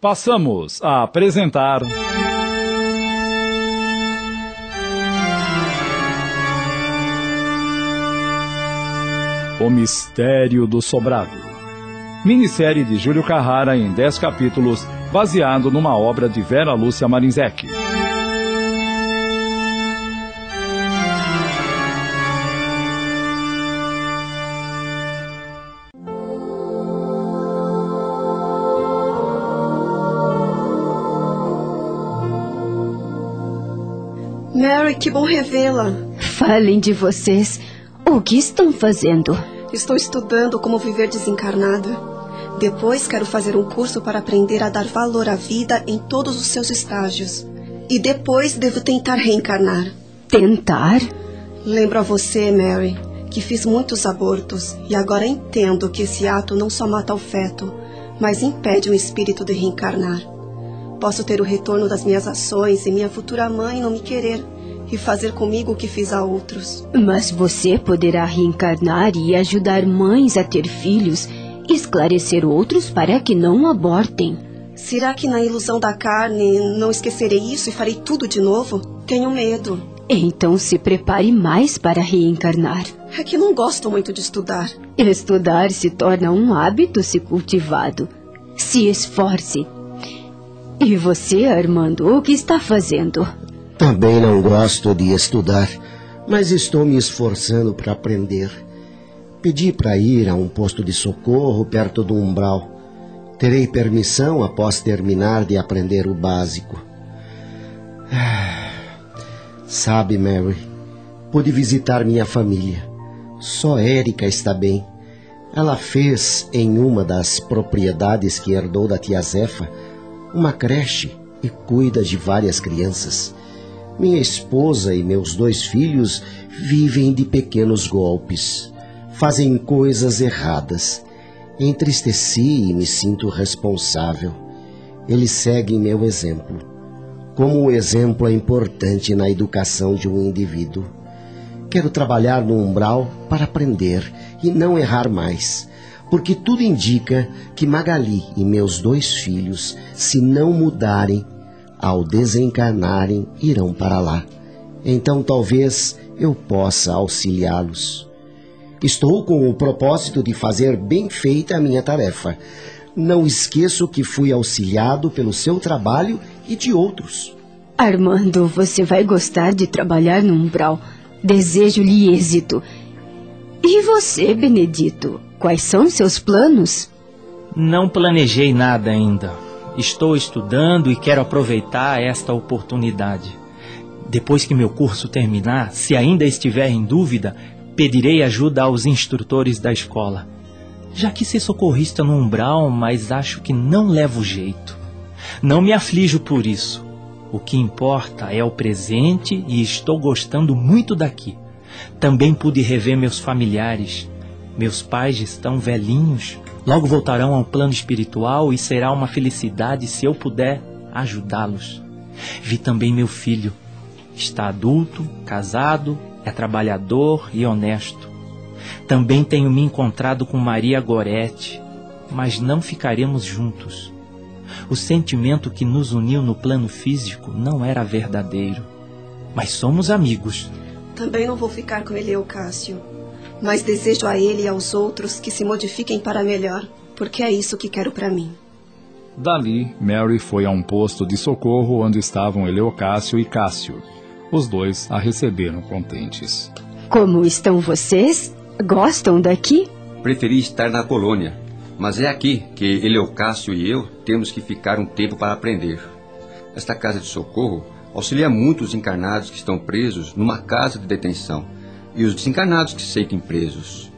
Passamos a apresentar. O Mistério do Sobrado. Minissérie de Júlio Carrara em 10 capítulos, baseado numa obra de Vera Lúcia Marinzec. Mary, que bom revê-la. Falem de vocês. O que estão fazendo? Estou estudando como viver desencarnada. Depois quero fazer um curso para aprender a dar valor à vida em todos os seus estágios. E depois devo tentar reencarnar. Tentar? Lembro a você, Mary, que fiz muitos abortos e agora entendo que esse ato não só mata o feto, mas impede o espírito de reencarnar. Posso ter o retorno das minhas ações e minha futura mãe não me querer e fazer comigo o que fiz a outros. Mas você poderá reencarnar e ajudar mães a ter filhos, esclarecer outros para que não abortem. Será que na ilusão da carne não esquecerei isso e farei tudo de novo? Tenho medo. Então se prepare mais para reencarnar. É que não gosto muito de estudar. Estudar se torna um hábito se cultivado. Se esforce. E você, Armando, o que está fazendo? Também não gosto de estudar, mas estou me esforçando para aprender. Pedi para ir a um posto de socorro perto do umbral. Terei permissão após terminar de aprender o básico. Ah, sabe, Mary, pude visitar minha família. Só Érica está bem. Ela fez em uma das propriedades que herdou da tia Zefa uma creche e cuida de várias crianças. Minha esposa e meus dois filhos vivem de pequenos golpes, fazem coisas erradas. Entristeci e me sinto responsável. Eles seguem meu exemplo. Como o exemplo é importante na educação de um indivíduo. Quero trabalhar no umbral para aprender e não errar mais porque tudo indica que Magali e meus dois filhos, se não mudarem, ao desencarnarem, irão para lá. Então talvez eu possa auxiliá-los. Estou com o propósito de fazer bem feita a minha tarefa. Não esqueço que fui auxiliado pelo seu trabalho e de outros. Armando, você vai gostar de trabalhar no umbral. Desejo-lhe êxito. E você, Benedito? Quais são seus planos? Não planejei nada ainda. Estou estudando e quero aproveitar esta oportunidade. Depois que meu curso terminar, se ainda estiver em dúvida, pedirei ajuda aos instrutores da escola. Já que ser socorrista no umbral, mas acho que não levo jeito. Não me aflijo por isso. O que importa é o presente e estou gostando muito daqui. Também pude rever meus familiares, meus pais estão velhinhos, logo voltarão ao plano espiritual e será uma felicidade se eu puder ajudá-los. Vi também meu filho. Está adulto, casado, é trabalhador e honesto. Também tenho me encontrado com Maria Gorete, mas não ficaremos juntos. O sentimento que nos uniu no plano físico não era verdadeiro. Mas somos amigos. Também não vou ficar com ele, Cássio mas desejo a ele e aos outros que se modifiquem para melhor, porque é isso que quero para mim. Dali, Mary foi a um posto de socorro onde estavam Eleocácio e Cássio. Os dois a receberam contentes. Como estão vocês? Gostam daqui? Preferi estar na colônia, mas é aqui que Eleocácio e eu temos que ficar um tempo para aprender. Esta casa de socorro auxilia muitos encarnados que estão presos numa casa de detenção e os desencarnados que se sentem presos.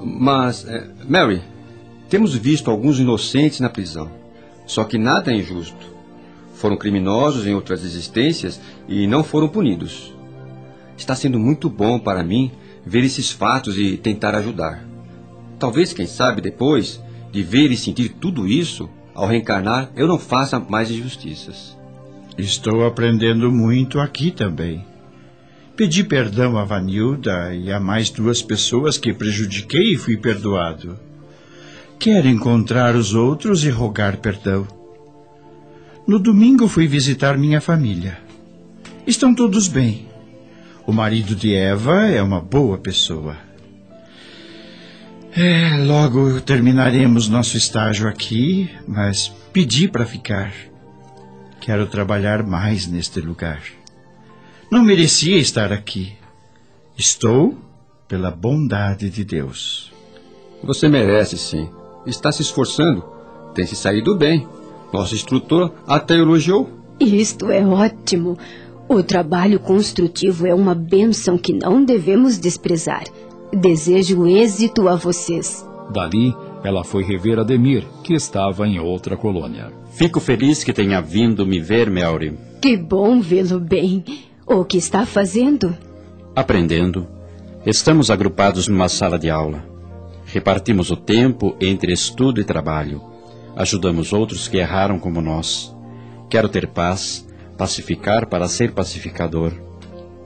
Mas, é, Mary, temos visto alguns inocentes na prisão. Só que nada é injusto. Foram criminosos em outras existências e não foram punidos. Está sendo muito bom para mim ver esses fatos e tentar ajudar. Talvez, quem sabe, depois de ver e sentir tudo isso, ao reencarnar, eu não faça mais injustiças. Estou aprendendo muito aqui também. Pedi perdão a Vanilda e a mais duas pessoas que prejudiquei e fui perdoado. Quero encontrar os outros e rogar perdão. No domingo fui visitar minha família. Estão todos bem. O marido de Eva é uma boa pessoa. É, logo terminaremos nosso estágio aqui, mas pedi para ficar. Quero trabalhar mais neste lugar. Não merecia estar aqui. Estou pela bondade de Deus. Você merece, sim. Está se esforçando. Tem se saído bem. Nosso instrutor até elogiou. Isto é ótimo. O trabalho construtivo é uma bênção que não devemos desprezar. Desejo êxito a vocês. Dali, ela foi rever Ademir, que estava em outra colônia. Fico feliz que tenha vindo me ver, Melry. Que bom vê-lo bem. O que está fazendo? Aprendendo. Estamos agrupados numa sala de aula. Repartimos o tempo entre estudo e trabalho. Ajudamos outros que erraram como nós. Quero ter paz, pacificar para ser pacificador.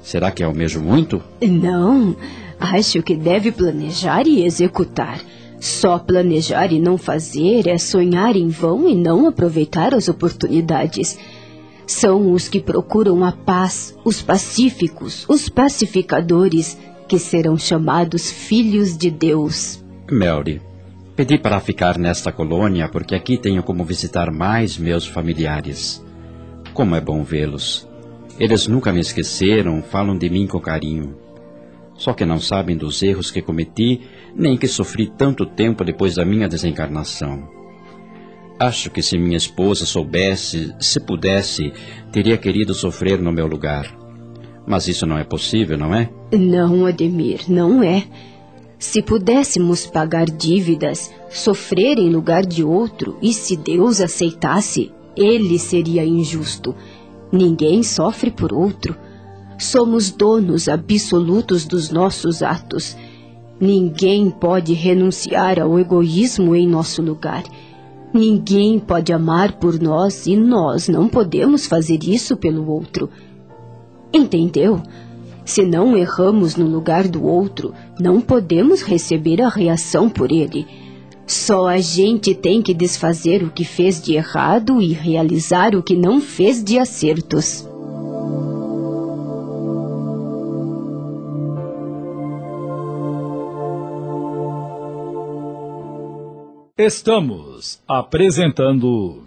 Será que almejo muito? Não. Acho que deve planejar e executar. Só planejar e não fazer é sonhar em vão e não aproveitar as oportunidades. São os que procuram a paz, os pacíficos, os pacificadores, que serão chamados filhos de Deus. Melry, pedi para ficar nesta colônia porque aqui tenho como visitar mais meus familiares. Como é bom vê-los. Eles nunca me esqueceram, falam de mim com carinho só que não sabem dos erros que cometi, nem que sofri tanto tempo depois da minha desencarnação. Acho que se minha esposa soubesse, se pudesse, teria querido sofrer no meu lugar. Mas isso não é possível, não é? Não, Ademir, não é. Se pudéssemos pagar dívidas, sofrer em lugar de outro, e se Deus aceitasse, ele seria injusto. Ninguém sofre por outro. Somos donos absolutos dos nossos atos. Ninguém pode renunciar ao egoísmo em nosso lugar. Ninguém pode amar por nós e nós não podemos fazer isso pelo outro. Entendeu? Se não erramos no lugar do outro, não podemos receber a reação por ele. Só a gente tem que desfazer o que fez de errado e realizar o que não fez de acertos. Estamos apresentando.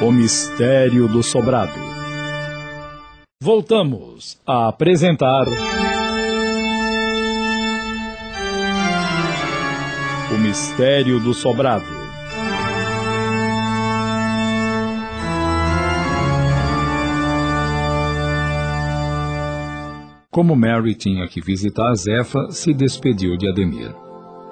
O Mistério do Sobrado. Voltamos a apresentar. O Mistério do Sobrado. Como Mary tinha que visitar Zefa, se despediu de Ademir.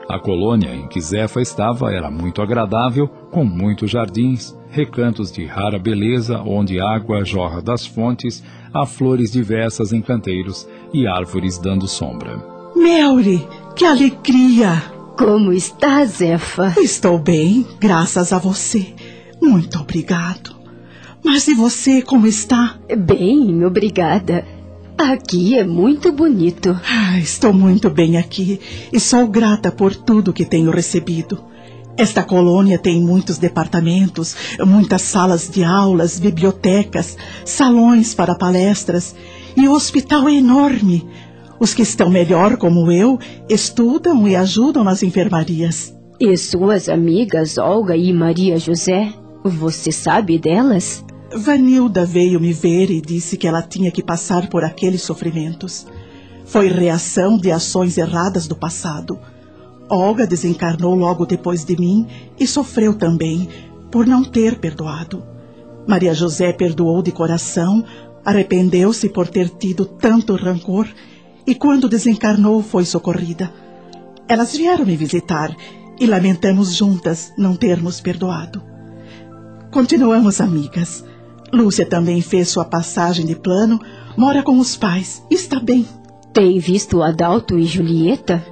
A colônia em que Zefa estava era muito agradável, com muitos jardins, recantos de rara beleza, onde água jorra das fontes, há flores diversas em canteiros e árvores dando sombra. Mary, que alegria! Como está, Zefa? Estou bem, graças a você. Muito obrigado. Mas e você, como está? Bem, obrigada. Aqui é muito bonito. Ah, estou muito bem aqui e sou grata por tudo que tenho recebido. Esta colônia tem muitos departamentos, muitas salas de aulas, bibliotecas, salões para palestras e o hospital é enorme. Os que estão melhor, como eu, estudam e ajudam nas enfermarias. E suas amigas Olga e Maria José? Você sabe delas? Vanilda veio me ver e disse que ela tinha que passar por aqueles sofrimentos. Foi reação de ações erradas do passado. Olga desencarnou logo depois de mim e sofreu também por não ter perdoado. Maria José perdoou de coração, arrependeu-se por ter tido tanto rancor e quando desencarnou foi socorrida. Elas vieram me visitar e lamentamos juntas não termos perdoado. Continuamos amigas. Lúcia também fez sua passagem de plano, mora com os pais, está bem. Tem visto Adalto e Julieta?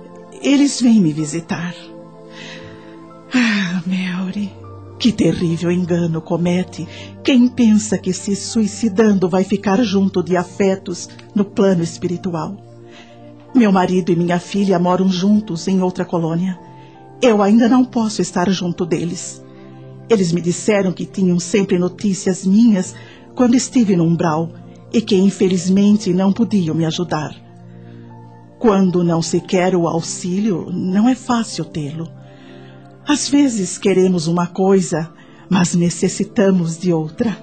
Eles vêm me visitar. Ah, Mary, que terrível engano comete quem pensa que se suicidando vai ficar junto de afetos no plano espiritual. Meu marido e minha filha moram juntos em outra colônia. Eu ainda não posso estar junto deles. Eles me disseram que tinham sempre notícias minhas quando estive no umbral e que infelizmente não podiam me ajudar. Quando não se quer o auxílio, não é fácil tê-lo. Às vezes queremos uma coisa, mas necessitamos de outra.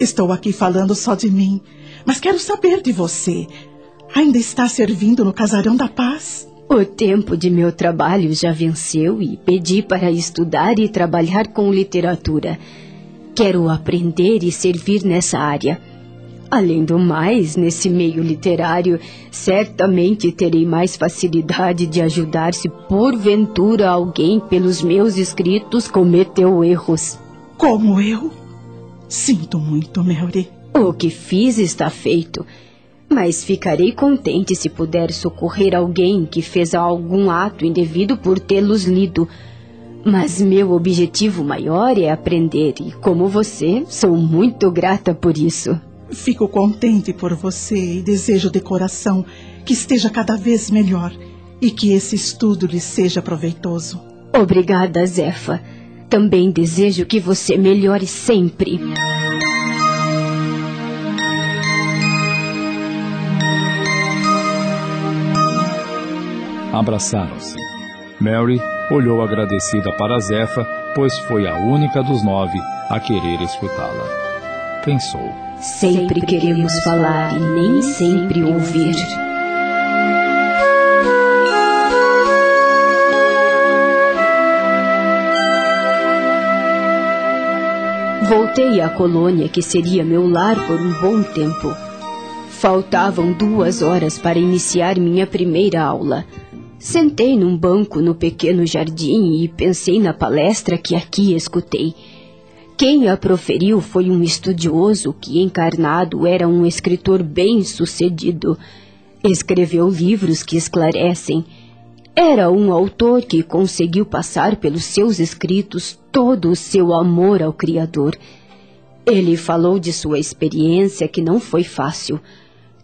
Estou aqui falando só de mim, mas quero saber de você. Ainda está servindo no Casarão da Paz? O tempo de meu trabalho já venceu e pedi para estudar e trabalhar com literatura. Quero aprender e servir nessa área. Além do mais, nesse meio literário, certamente terei mais facilidade de ajudar se porventura alguém pelos meus escritos cometeu erros. Como eu? Sinto muito, Mary. O que fiz está feito. Mas ficarei contente se puder socorrer alguém que fez algum ato indevido por tê-los lido. Mas meu objetivo maior é aprender, e como você, sou muito grata por isso. Fico contente por você e desejo de coração que esteja cada vez melhor e que esse estudo lhe seja proveitoso. Obrigada, Zefa. Também desejo que você melhore sempre. Abraçaram-se. Mary olhou agradecida para Zefa, pois foi a única dos nove a querer escutá-la. Pensou. Sempre queremos falar e nem sempre ouvir. Voltei à colônia que seria meu lar por um bom tempo. Faltavam duas horas para iniciar minha primeira aula. Sentei num banco no pequeno jardim e pensei na palestra que aqui escutei. Quem a proferiu foi um estudioso que, encarnado, era um escritor bem-sucedido. Escreveu livros que esclarecem. Era um autor que conseguiu passar pelos seus escritos todo o seu amor ao Criador. Ele falou de sua experiência que não foi fácil.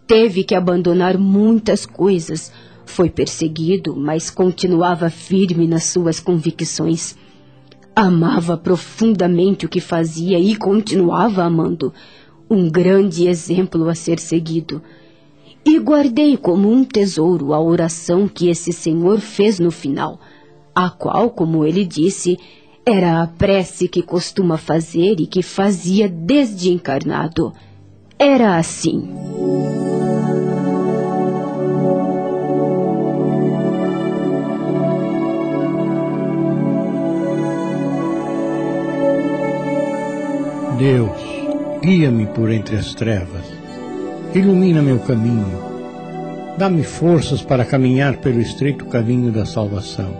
Teve que abandonar muitas coisas. Foi perseguido, mas continuava firme nas suas convicções. Amava profundamente o que fazia e continuava amando. Um grande exemplo a ser seguido. E guardei como um tesouro a oração que esse senhor fez no final, a qual, como ele disse, era a prece que costuma fazer e que fazia desde encarnado. Era assim. Deus, guia-me por entre as trevas, ilumina meu caminho, dá-me forças para caminhar pelo estreito caminho da salvação.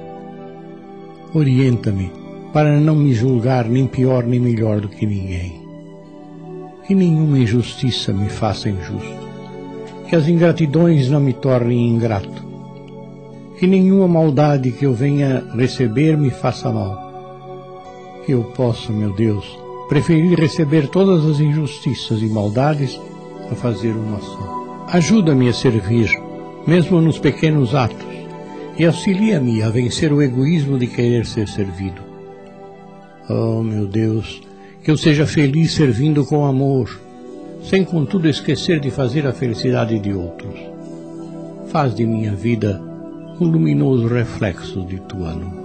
Orienta-me para não me julgar nem pior nem melhor do que ninguém. Que nenhuma injustiça me faça injusto, que as ingratidões não me tornem ingrato, que nenhuma maldade que eu venha receber me faça mal. Que eu possa, meu Deus, Preferi receber todas as injustiças e maldades a fazer uma só. Ajuda-me a servir, mesmo nos pequenos atos, e auxilia-me a vencer o egoísmo de querer ser servido. Oh, meu Deus, que eu seja feliz servindo com amor, sem contudo esquecer de fazer a felicidade de outros. Faz de minha vida um luminoso reflexo de tua luz.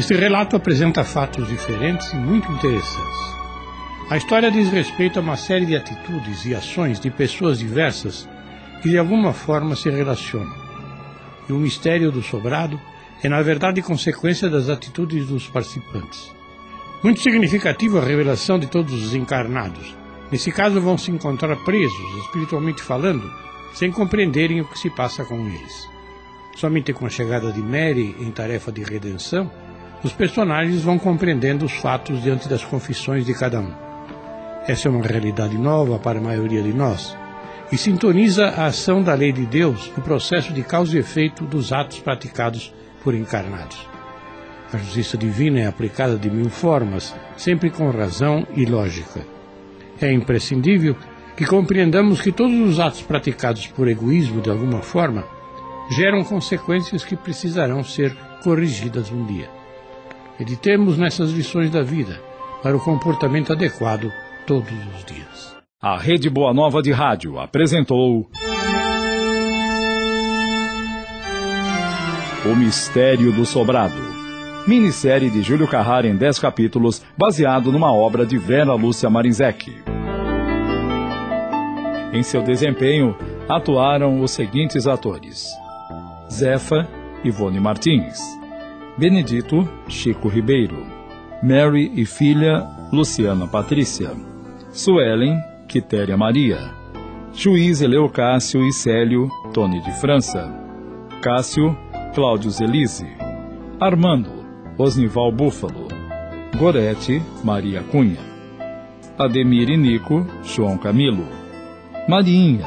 Este relato apresenta fatos diferentes e muito interessantes. A história diz respeito a uma série de atitudes e ações de pessoas diversas que de alguma forma se relacionam. E o mistério do sobrado é, na verdade, consequência das atitudes dos participantes. Muito significativa a revelação de todos os encarnados. Nesse caso, vão se encontrar presos, espiritualmente falando, sem compreenderem o que se passa com eles. Somente com a chegada de Mary em tarefa de redenção, os personagens vão compreendendo os fatos diante das confissões de cada um. Essa é uma realidade nova para a maioria de nós e sintoniza a ação da lei de Deus no processo de causa e efeito dos atos praticados por encarnados. A justiça divina é aplicada de mil formas, sempre com razão e lógica. É imprescindível que compreendamos que todos os atos praticados por egoísmo, de alguma forma, geram consequências que precisarão ser corrigidas um dia. Meditemos nessas lições da vida para o comportamento adequado todos os dias. A Rede Boa Nova de Rádio apresentou. O Mistério do Sobrado. Minissérie de Júlio Carrara em 10 capítulos, baseado numa obra de Vera Lúcia Marinzec. Em seu desempenho, atuaram os seguintes atores: Zefa, Ivone Martins, Benedito, Chico Ribeiro, Mary e filha, Luciana Patrícia, Suelen, Quitéria Maria, Juiz Eleocácio e Célio, Tony de França, Cássio, Cláudio Zelise, Armando, Osnival Búfalo, Gorete, Maria Cunha, Ademir e Nico, João Camilo, Marinha,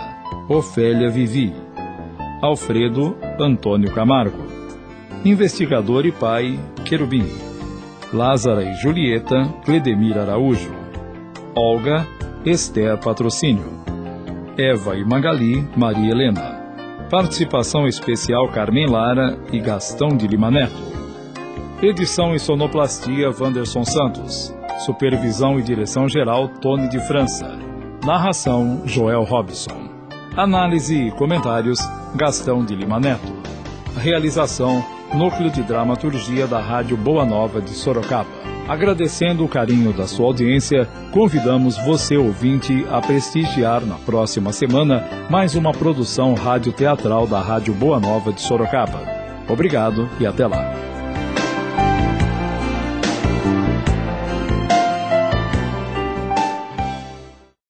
Ofélia Vivi, Alfredo, Antônio Camargo, Investigador e Pai, Querubim, Lázara e Julieta, Cledemir Araújo, Olga, Esther Patrocínio. Eva e Magali, Maria Helena. Participação especial Carmen Lara e Gastão de Lima Neto. Edição e sonoplastia Wanderson Santos. Supervisão e direção geral Tony de França. Narração Joel Robson. Análise e comentários Gastão de Lima Neto. Realização Núcleo de Dramaturgia da Rádio Boa Nova de Sorocaba. Agradecendo o carinho da sua audiência, convidamos você, ouvinte, a prestigiar na próxima semana mais uma produção radioteatral da Rádio Boa Nova de Sorocaba. Obrigado e até lá.